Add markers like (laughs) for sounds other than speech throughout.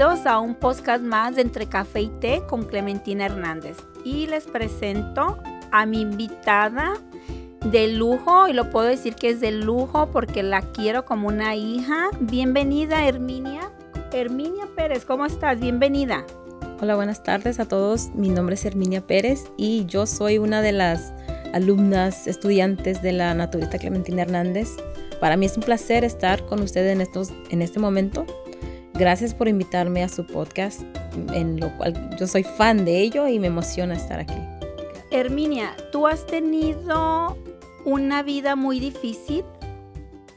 Bienvenidos a un podcast más de Entre Café y Té con Clementina Hernández. Y les presento a mi invitada de lujo, y lo puedo decir que es de lujo porque la quiero como una hija. Bienvenida, Herminia. Herminia Pérez, ¿cómo estás? Bienvenida. Hola, buenas tardes a todos. Mi nombre es Herminia Pérez y yo soy una de las alumnas, estudiantes de la naturista Clementina Hernández. Para mí es un placer estar con ustedes en, estos, en este momento. Gracias por invitarme a su podcast, en lo cual yo soy fan de ello y me emociona estar aquí. Herminia, tú has tenido una vida muy difícil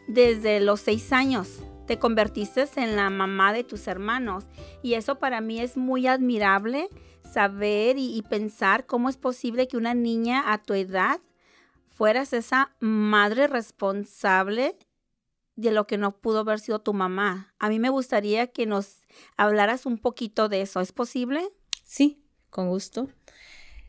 desde los seis años. Te convertiste en la mamá de tus hermanos y eso para mí es muy admirable saber y, y pensar cómo es posible que una niña a tu edad fueras esa madre responsable de lo que no pudo haber sido tu mamá. A mí me gustaría que nos hablaras un poquito de eso. ¿Es posible? Sí, con gusto.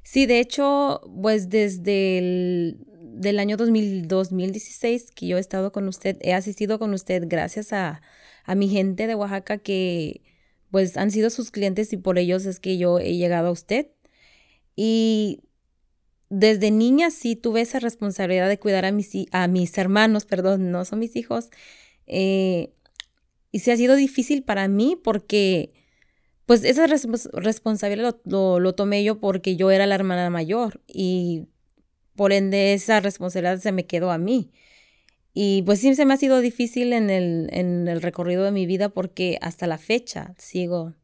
Sí, de hecho, pues desde el año 2016 que yo he estado con usted, he asistido con usted gracias a, a mi gente de Oaxaca que pues han sido sus clientes y por ellos es que yo he llegado a usted. Y desde niña sí tuve esa responsabilidad de cuidar a mis, a mis hermanos, (laughs) perdón, no son mis hijos. Eh, y sí ha sido difícil para mí porque, pues esa responsabilidad lo, lo, tomé yo porque yo era la hermana mayor y por ende esa responsabilidad se me quedó a mí. Y pues sí se me ha sido difícil en el, en el recorrido de mi vida porque hasta la fecha sigo.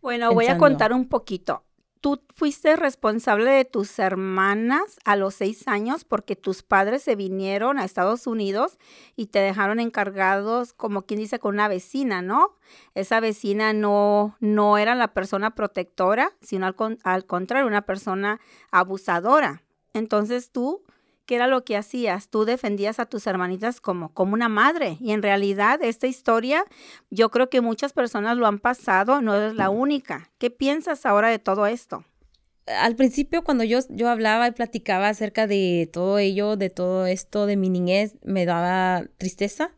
Bueno, voy a contar un poquito tú fuiste responsable de tus hermanas a los seis años porque tus padres se vinieron a Estados Unidos y te dejaron encargados, como quien dice, con una vecina, ¿no? Esa vecina no, no era la persona protectora, sino al, al contrario, una persona abusadora. Entonces tú ¿qué era lo que hacías? Tú defendías a tus hermanitas como, como una madre. Y en realidad esta historia, yo creo que muchas personas lo han pasado, no eres la única. ¿Qué piensas ahora de todo esto? Al principio, cuando yo, yo hablaba y platicaba acerca de todo ello, de todo esto, de mi niñez, me daba tristeza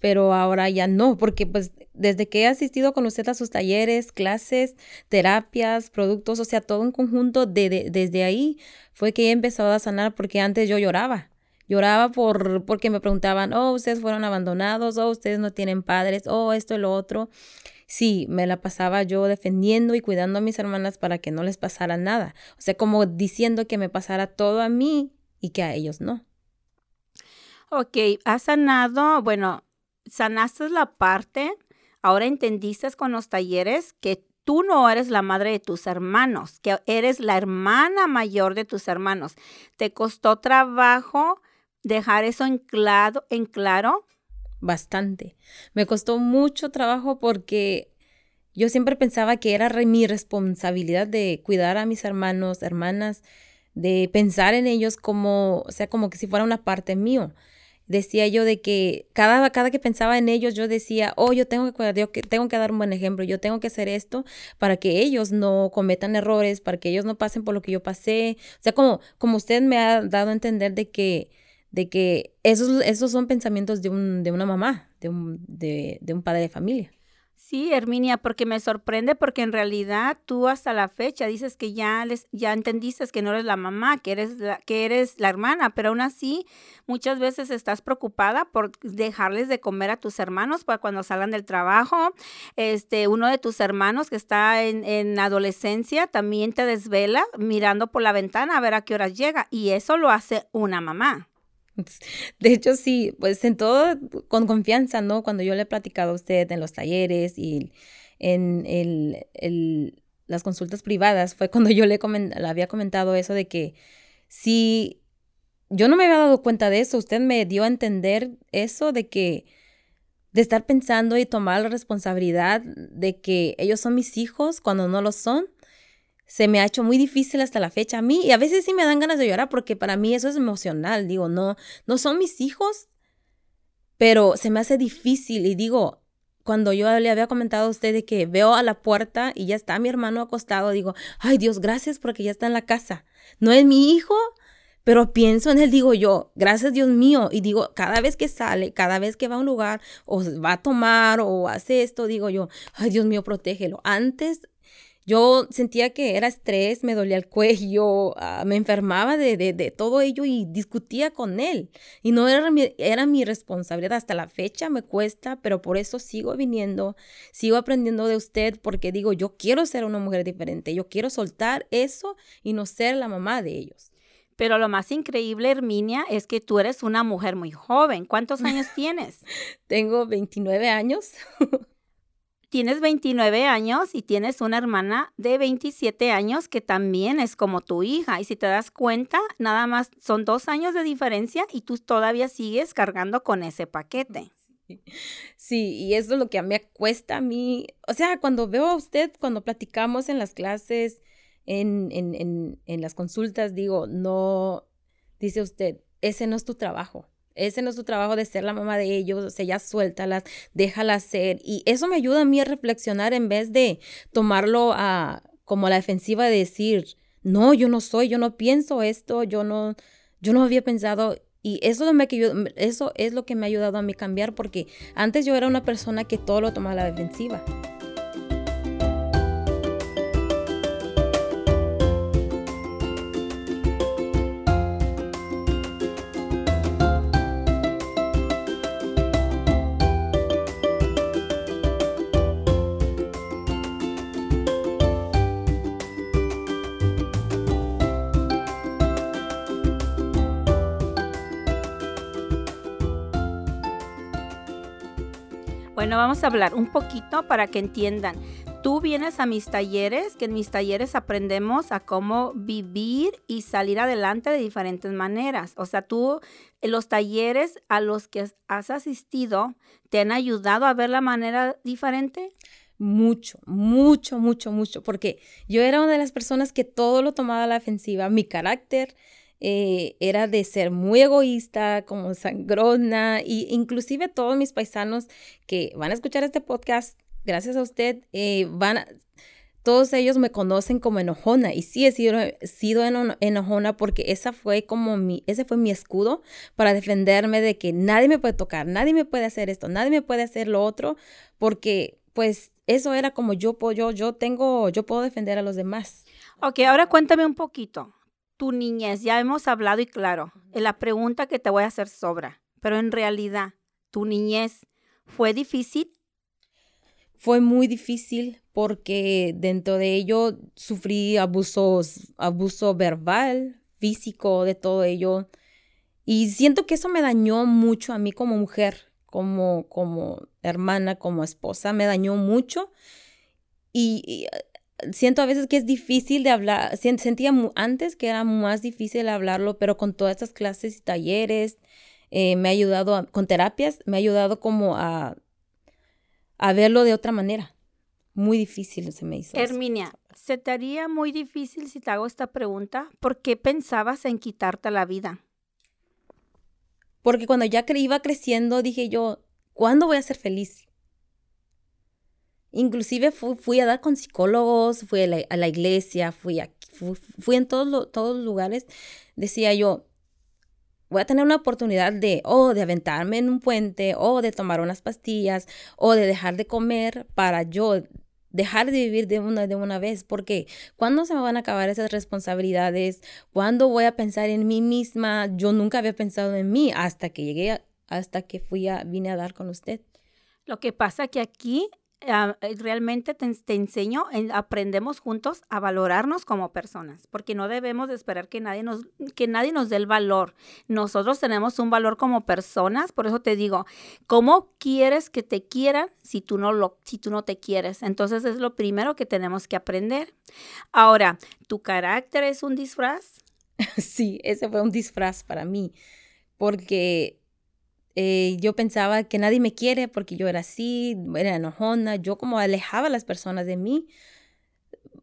pero ahora ya no, porque pues desde que he asistido con usted a sus talleres, clases, terapias, productos, o sea, todo un conjunto, de, desde ahí fue que he empezado a sanar porque antes yo lloraba. Lloraba por, porque me preguntaban, oh, ustedes fueron abandonados, oh, ustedes no tienen padres, oh, esto y lo otro. Sí, me la pasaba yo defendiendo y cuidando a mis hermanas para que no les pasara nada. O sea, como diciendo que me pasara todo a mí y que a ellos no. Ok, has sanado, bueno, sanaste la parte, ahora entendiste con los talleres que tú no eres la madre de tus hermanos, que eres la hermana mayor de tus hermanos. ¿Te costó trabajo dejar eso en claro? En claro? Bastante. Me costó mucho trabajo porque yo siempre pensaba que era mi responsabilidad de cuidar a mis hermanos, hermanas, de pensar en ellos como, o sea, como que si fuera una parte mío decía yo de que cada, cada que pensaba en ellos, yo decía, oh, yo tengo que cuidar, yo tengo que dar un buen ejemplo, yo tengo que hacer esto para que ellos no cometan errores, para que ellos no pasen por lo que yo pasé. O sea, como, como usted me ha dado a entender de que, de que esos, esos son pensamientos de, un, de una mamá, de un, de, de un padre de familia. Sí, Herminia, porque me sorprende porque en realidad tú hasta la fecha dices que ya les ya entendiste que no eres la mamá, que eres la, que eres la hermana, pero aún así muchas veces estás preocupada por dejarles de comer a tus hermanos para cuando salgan del trabajo. Este, uno de tus hermanos que está en, en adolescencia también te desvela mirando por la ventana a ver a qué horas llega y eso lo hace una mamá. (laughs) De hecho, sí, pues en todo con confianza, ¿no? Cuando yo le he platicado a usted en los talleres y en el, las consultas privadas, fue cuando yo le, le había comentado eso de que si yo no me había dado cuenta de eso, usted me dio a entender eso de que de estar pensando y tomar la responsabilidad de que ellos son mis hijos cuando no lo son se me ha hecho muy difícil hasta la fecha a mí y a veces sí me dan ganas de llorar porque para mí eso es emocional, digo, no, no son mis hijos, pero se me hace difícil y digo, cuando yo le había comentado a usted de que veo a la puerta y ya está mi hermano acostado, digo, ay Dios, gracias porque ya está en la casa. No es mi hijo, pero pienso en él, digo yo, gracias Dios mío, y digo, cada vez que sale, cada vez que va a un lugar, o va a tomar, o hace esto, digo yo, ay Dios mío, protégelo. Antes yo sentía que era estrés, me dolía el cuello, ah, me enfermaba de, de, todo ello y discutía con él. Y no era mi, era mi responsabilidad. Hasta la fecha me cuesta, pero por eso sigo viniendo, sigo aprendiendo de usted porque digo, yo quiero ser una mujer diferente, yo quiero soltar eso y no ser la mamá de ellos. Pero lo más increíble, Herminia, es que tú eres una mujer muy joven. ¿Cuántos años (laughs) tienes? Tengo 29 años. (laughs) tienes 29 años y tienes una hermana de 27 años que también es como tu hija. Y si te das cuenta, nada más son dos años de diferencia y tú todavía sigues cargando con ese paquete. Sí, y eso es lo que a mí me cuesta a mí. O sea, cuando veo a usted, cuando platicamos en las clases, en, en, en, en las consultas, digo, no, dice usted, ese no es tu trabajo ese no es tu trabajo de ser la mamá de ellos, o sea, ya suéltalas, déjalas ser. Y eso me ayuda a mí a reflexionar en vez de tomarlo a, como la defensiva de decir, no, yo no soy, yo no pienso esto, yo no, yo no había pensado. Y eso, me, eso es lo que me ha ayudado a mí cambiar, porque antes yo era una persona que todo lo tomaba a la defensiva. Bueno, vamos a hablar un poquito para que entiendan. Tú vienes a mis talleres, que en mis talleres aprendemos a cómo vivir y salir adelante de diferentes maneras. O sea, tú, los talleres a los que has asistido, ¿te han ayudado a ver la manera diferente? Mucho, mucho, mucho, mucho, porque yo era una de las personas que todo lo tomaba a la ofensiva. Mi carácter, eh, era de ser muy egoísta, como sangrona, y inclusive todos mis paisanos que van a escuchar este podcast, gracias a usted, eh, van todos ellos me conocen como enojona y sí he sido, sido enojona porque esa fue como mi, ese fue mi escudo para defenderme de que nadie me puede tocar, nadie me puede hacer esto, nadie me puede hacer lo otro, porque pues eso era como yo, yo, yo tengo, yo puedo defender a los demás. Ok, ahora cuéntame un poquito tu niñez, ya hemos hablado y claro, la pregunta que te voy a hacer sobra, pero en realidad, ¿tu niñez fue difícil? Fue muy difícil porque dentro de ello sufrí abusos, abuso verbal, físico, de todo ello. Y siento que eso me dañó mucho a mí como mujer, como, como hermana, como esposa, me dañó mucho. y siento a veces que es difícil de hablar, sentía antes que era más difícil hablarlo, pero con todas estas clases y talleres, eh, me ha ayudado, con terapias, me ha ayudado como a, a verlo de otra manera. Muy difícil se me hizo. Herminia, ¿se te haría muy difícil si te hago esta pregunta? ¿Por qué pensabas en quitarte la vida? Porque cuando ya iba creciendo, dije yo, ¿cuándo voy a ser feliz? Inclusive fui, a dar con psicólogos, fui a la, iglesia, fui, a, fui, en todos, los lugares. Decía yo, voy a tener una oportunidad de, o de aventarme en un puente, o de tomar unas pastillas, o de dejar de comer para yo dejar de vivir de una, de una vez, porque ¿cuándo se me van a acabar esas responsabilidades? ¿Cuándo voy a pensar en mí misma? Yo nunca había pensado en mí hasta que llegué, hasta que fui a, vine a dar con usted. Lo que pasa que aquí Ah, eh, realmente te, enseño, aprendemos juntos a valorarnos como personas, porque no debemos de esperar que nadie nos, que nadie nos dé el valor. Nosotros tenemos un valor como personas, por eso te digo, ¿cómo quieres que te quieran si tú no lo, si tú no te quieres? Entonces es lo primero que tenemos que aprender. Ahora, ¿tu carácter es un disfraz? (laughs) Sí, ese fue un disfraz para mí, porque eh, yo pensaba que nadie me quiere porque yo era así, era enojona, yo como alejaba a las personas de mí.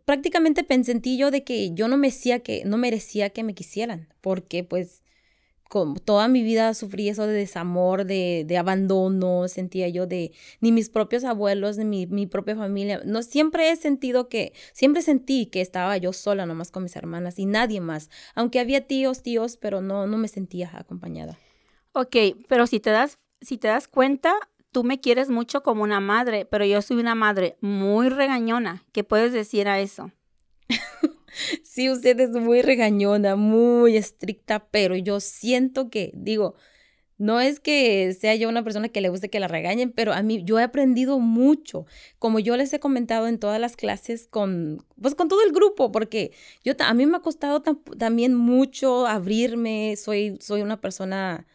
Prácticamente pensé yo de que yo no merecía que, no merecía que me quisieran, porque pues toda mi vida sufrí eso de desamor, de, de, abandono, sentía yo de ni mis propios abuelos, ni mi, mi, propia familia. No, siempre he sentido que, siempre sentí que estaba yo sola nomás con mis hermanas y nadie más. Aunque había tíos, tíos, pero no, no me sentía acompañada. Ok, pero si te das, si te das cuenta, tú me quieres mucho como una madre, pero yo soy una madre muy regañona. ¿Qué puedes decir a eso? (laughs) sí, usted es muy regañona, muy estricta, pero yo siento que, digo, no es que sea yo una persona que le guste que la regañen, pero a mí yo he aprendido mucho, como yo les he comentado en todas las clases con, pues con todo el grupo, porque yo a mí me ha costado también mucho abrirme, soy, soy una persona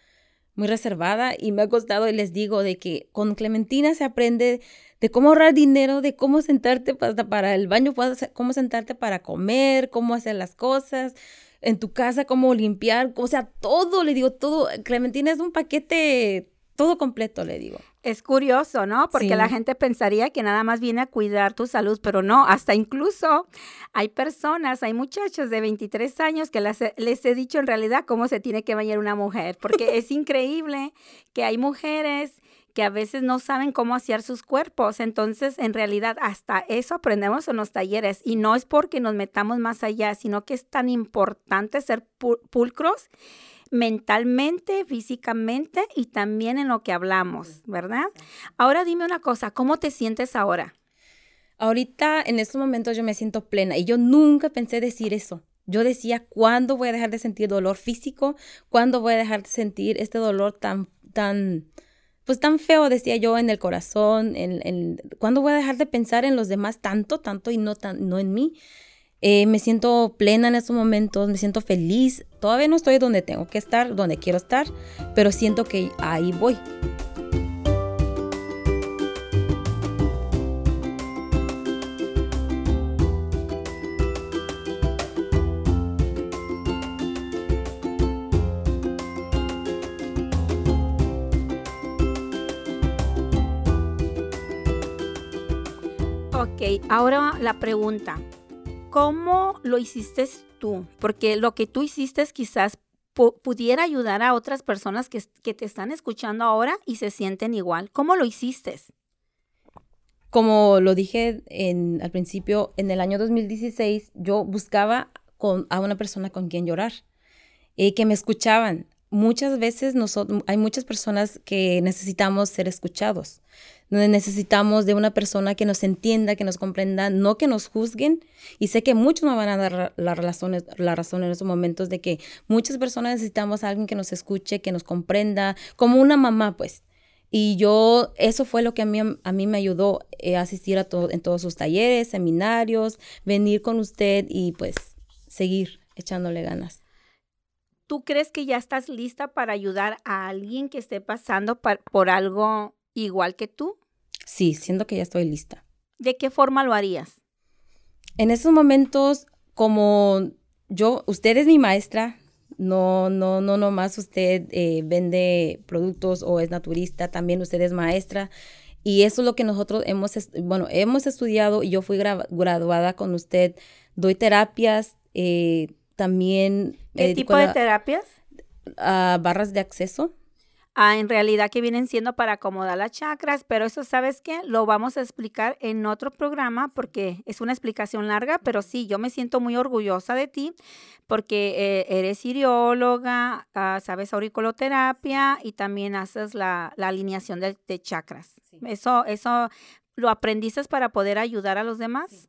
muy reservada y me ha costado y les digo de que con Clementina se aprende de cómo ahorrar dinero, de cómo sentarte para, para el baño, cómo sentarte para comer, cómo hacer las cosas en tu casa, cómo limpiar, o sea, todo, le digo, todo. Clementina es un paquete todo completo, le digo. Es curioso, ¿no? Porque la gente pensaría que nada más viene a cuidar tu salud, pero no, hasta incluso hay personas, hay muchachos de 23 años que les he dicho en realidad cómo se tiene que bañar una mujer, porque es increíble que hay mujeres que a veces no saben cómo hacer sus cuerpos. Entonces, en realidad, hasta eso aprendemos en los talleres. Y no es porque nos metamos más allá, sino que es tan importante ser pulcros mentalmente, físicamente y también en lo que hablamos, ¿verdad? Ahora dime una cosa, ¿cómo te sientes ahora? Ahorita, en estos momentos, yo me siento plena y yo nunca pensé decir eso. Yo decía, ¿cuándo voy a dejar de sentir dolor físico? ¿Cuándo voy a dejar de sentir este dolor tan, tan, pues tan feo, decía yo, en el corazón? En, ¿Cuándo voy a dejar de pensar en los demás tanto, tanto y no, tan, no en mí? Eh, me siento plena en estos momentos, me siento feliz. Todavía no estoy donde tengo que estar, donde quiero estar, pero siento que ahí voy. Ok, ahora la pregunta. ¿Cómo lo hiciste tú? Porque lo que tú hiciste quizás pudiera ayudar a otras personas que, te están escuchando ahora y se sienten igual. ¿Cómo lo hiciste? Como lo dije en, al principio, en el año 2016 yo buscaba con, a una persona con quien llorar, y que me escuchaban. Muchas veces hay muchas personas que necesitamos ser escuchados donde necesitamos de una persona que nos entienda, que nos comprenda, no que nos juzguen. Y sé que muchos me van a dar la, razones, la razón en esos momentos de que muchas personas necesitamos a alguien que nos escuche, que nos comprenda, como una mamá, pues. Y yo, eso fue lo que a mí, a mí me ayudó eh, asistir a todo, en todos sus talleres, seminarios, venir con usted y pues seguir echándole ganas. ¿Tú crees que ya estás lista para ayudar a alguien que esté pasando por algo igual que tú? Sí, siento que ya estoy lista. ¿De qué forma lo harías? En esos momentos, como yo, usted es mi maestra, no, no, no, nomás usted eh, vende productos o es naturista, también usted es maestra. Y eso es lo que nosotros hemos, bueno, hemos estudiado y yo fui graduada con usted. Doy terapias, eh, también... ¿Qué tipo de terapias? A barras de acceso en realidad que vienen siendo para acomodar las chakras, pero eso sabes qué, lo vamos a explicar en otro programa porque es una explicación larga, pero sí, yo me siento muy orgullosa de ti porque eh, eres irióloga, ah, sabes auriculoterapia y también haces la, alineación de, chakras. Eso, eso lo aprendiste para poder ayudar a los demás.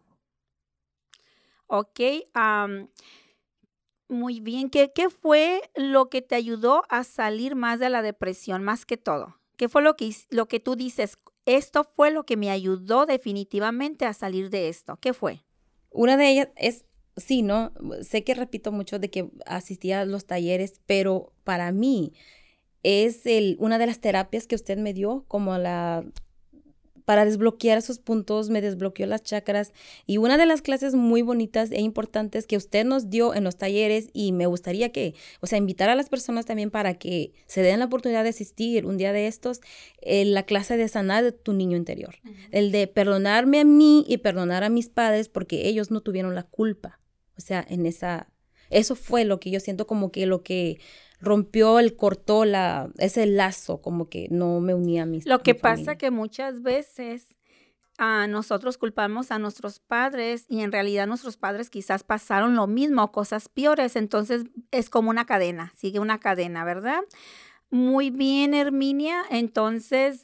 Ok. Muy bien. ¿Qué, ¿Qué fue lo que te ayudó a salir más de la depresión, más que todo? ¿Qué fue lo que, lo que tú dices? Esto fue lo que me ayudó definitivamente a salir de esto. ¿Qué fue? Una de ellas es, sí, ¿no? Sé que repito mucho de que asistía a los talleres, pero para mí es el, una de las terapias que usted me dio, como la para desbloquear esos puntos, me desbloqueó las chakras. Y una de las clases muy bonitas e importantes que usted nos dio en los talleres y me gustaría que, o sea, invitar a las personas también para que se den la oportunidad de asistir un día de estos, en la clase de sanar de tu niño interior, el de perdonarme a mí y perdonar a mis padres porque ellos no tuvieron la culpa, o sea, en esa, eso fue lo que yo siento como que lo que rompió, el cortó la, ese lazo, como que no me unía a mis. Lo que pasa que muchas veces a nosotros culpamos a nuestros padres y en realidad nuestros padres quizás pasaron lo mismo, cosas peores, entonces es como una cadena, sigue una cadena, ¿verdad? Muy bien, Herminia. Entonces,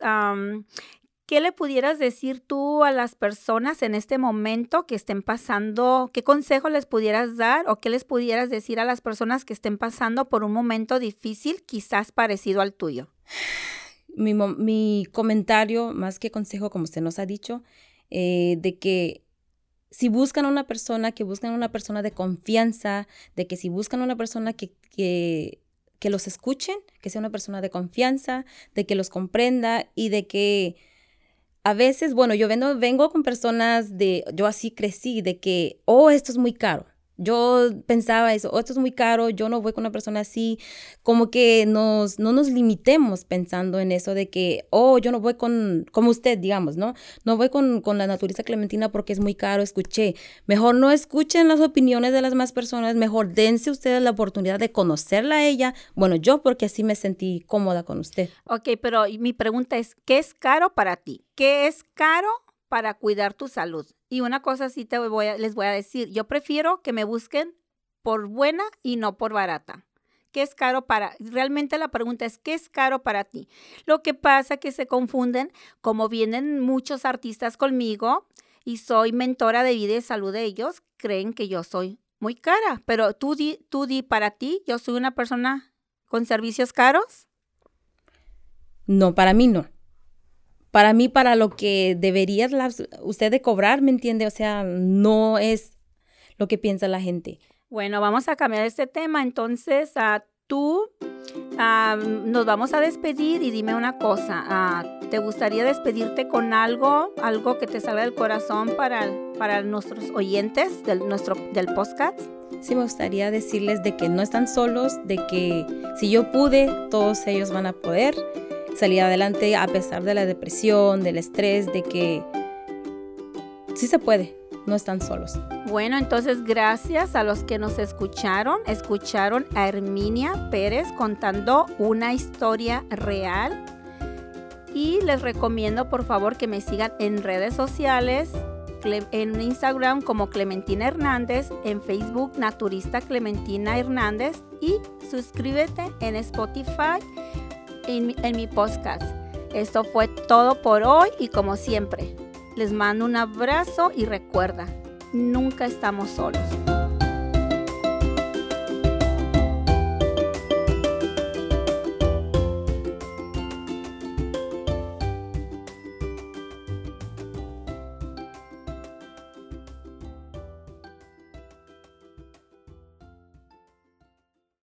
¿qué le pudieras decir tú a las personas en este momento que estén pasando? ¿Qué consejo les pudieras dar o qué les pudieras decir a las personas que estén pasando por un momento difícil, quizás parecido al tuyo? Mi, comentario, más que consejo, como usted nos ha dicho, eh, de que si buscan a una persona, que buscan una persona de confianza, de que si buscan una persona que que los escuchen, que sea una persona de confianza, de que los comprenda y de que a veces, bueno, yo vengo, vengo con personas de, yo así crecí, de que, oh, esto es muy caro. Yo pensaba eso, oh, esto es muy caro, yo no voy con una persona así, como que nos, no nos limitemos pensando en eso de que, oh, yo no voy con, como usted, digamos, ¿no? No voy con, con la naturista clementina porque es muy caro, escuché. Mejor no escuchen las opiniones de las más personas, mejor dense ustedes la oportunidad de conocerla a ella. Bueno, yo porque así me sentí cómoda con usted. Ok, pero mi pregunta es, ¿qué es caro para ti? ¿Qué es caro para cuidar tu salud? Y una cosa sí te voy a, les voy a decir, yo prefiero que me busquen por buena y no por barata. ¿Qué es caro para? Realmente la pregunta es, ¿qué es caro para ti? Lo que pasa que se confunden, como vienen muchos artistas conmigo y soy mentora de vida y salud de ellos, creen que yo soy muy cara, pero tú di, tú di para ti, yo soy una persona con servicios caros. No, para mí no para mí, para lo que debería usted de cobrar, ¿me entiende? O sea, no es lo que piensa la gente. Bueno, vamos a cambiar este tema. Entonces, a tú nos vamos a despedir y dime una cosa. ¿Te gustaría despedirte con algo, algo que te salga del corazón para, para nuestros oyentes del, nuestro, del podcast? Sí, me gustaría decirles de que no están solos, de que si yo pude, todos ellos van a poder salir adelante a pesar de la depresión, del estrés, de que sí se puede, no están solos. Bueno, entonces gracias a los que nos escucharon. Escucharon a Herminia Pérez contando una historia real. Y les recomiendo por favor que me sigan en redes sociales, en Instagram como Clementina Hernández, en Facebook Naturista Clementina Hernández y suscríbete en Spotify en, mi podcast. Esto fue todo por hoy y como siempre, les mando un abrazo y recuerda, nunca estamos solos.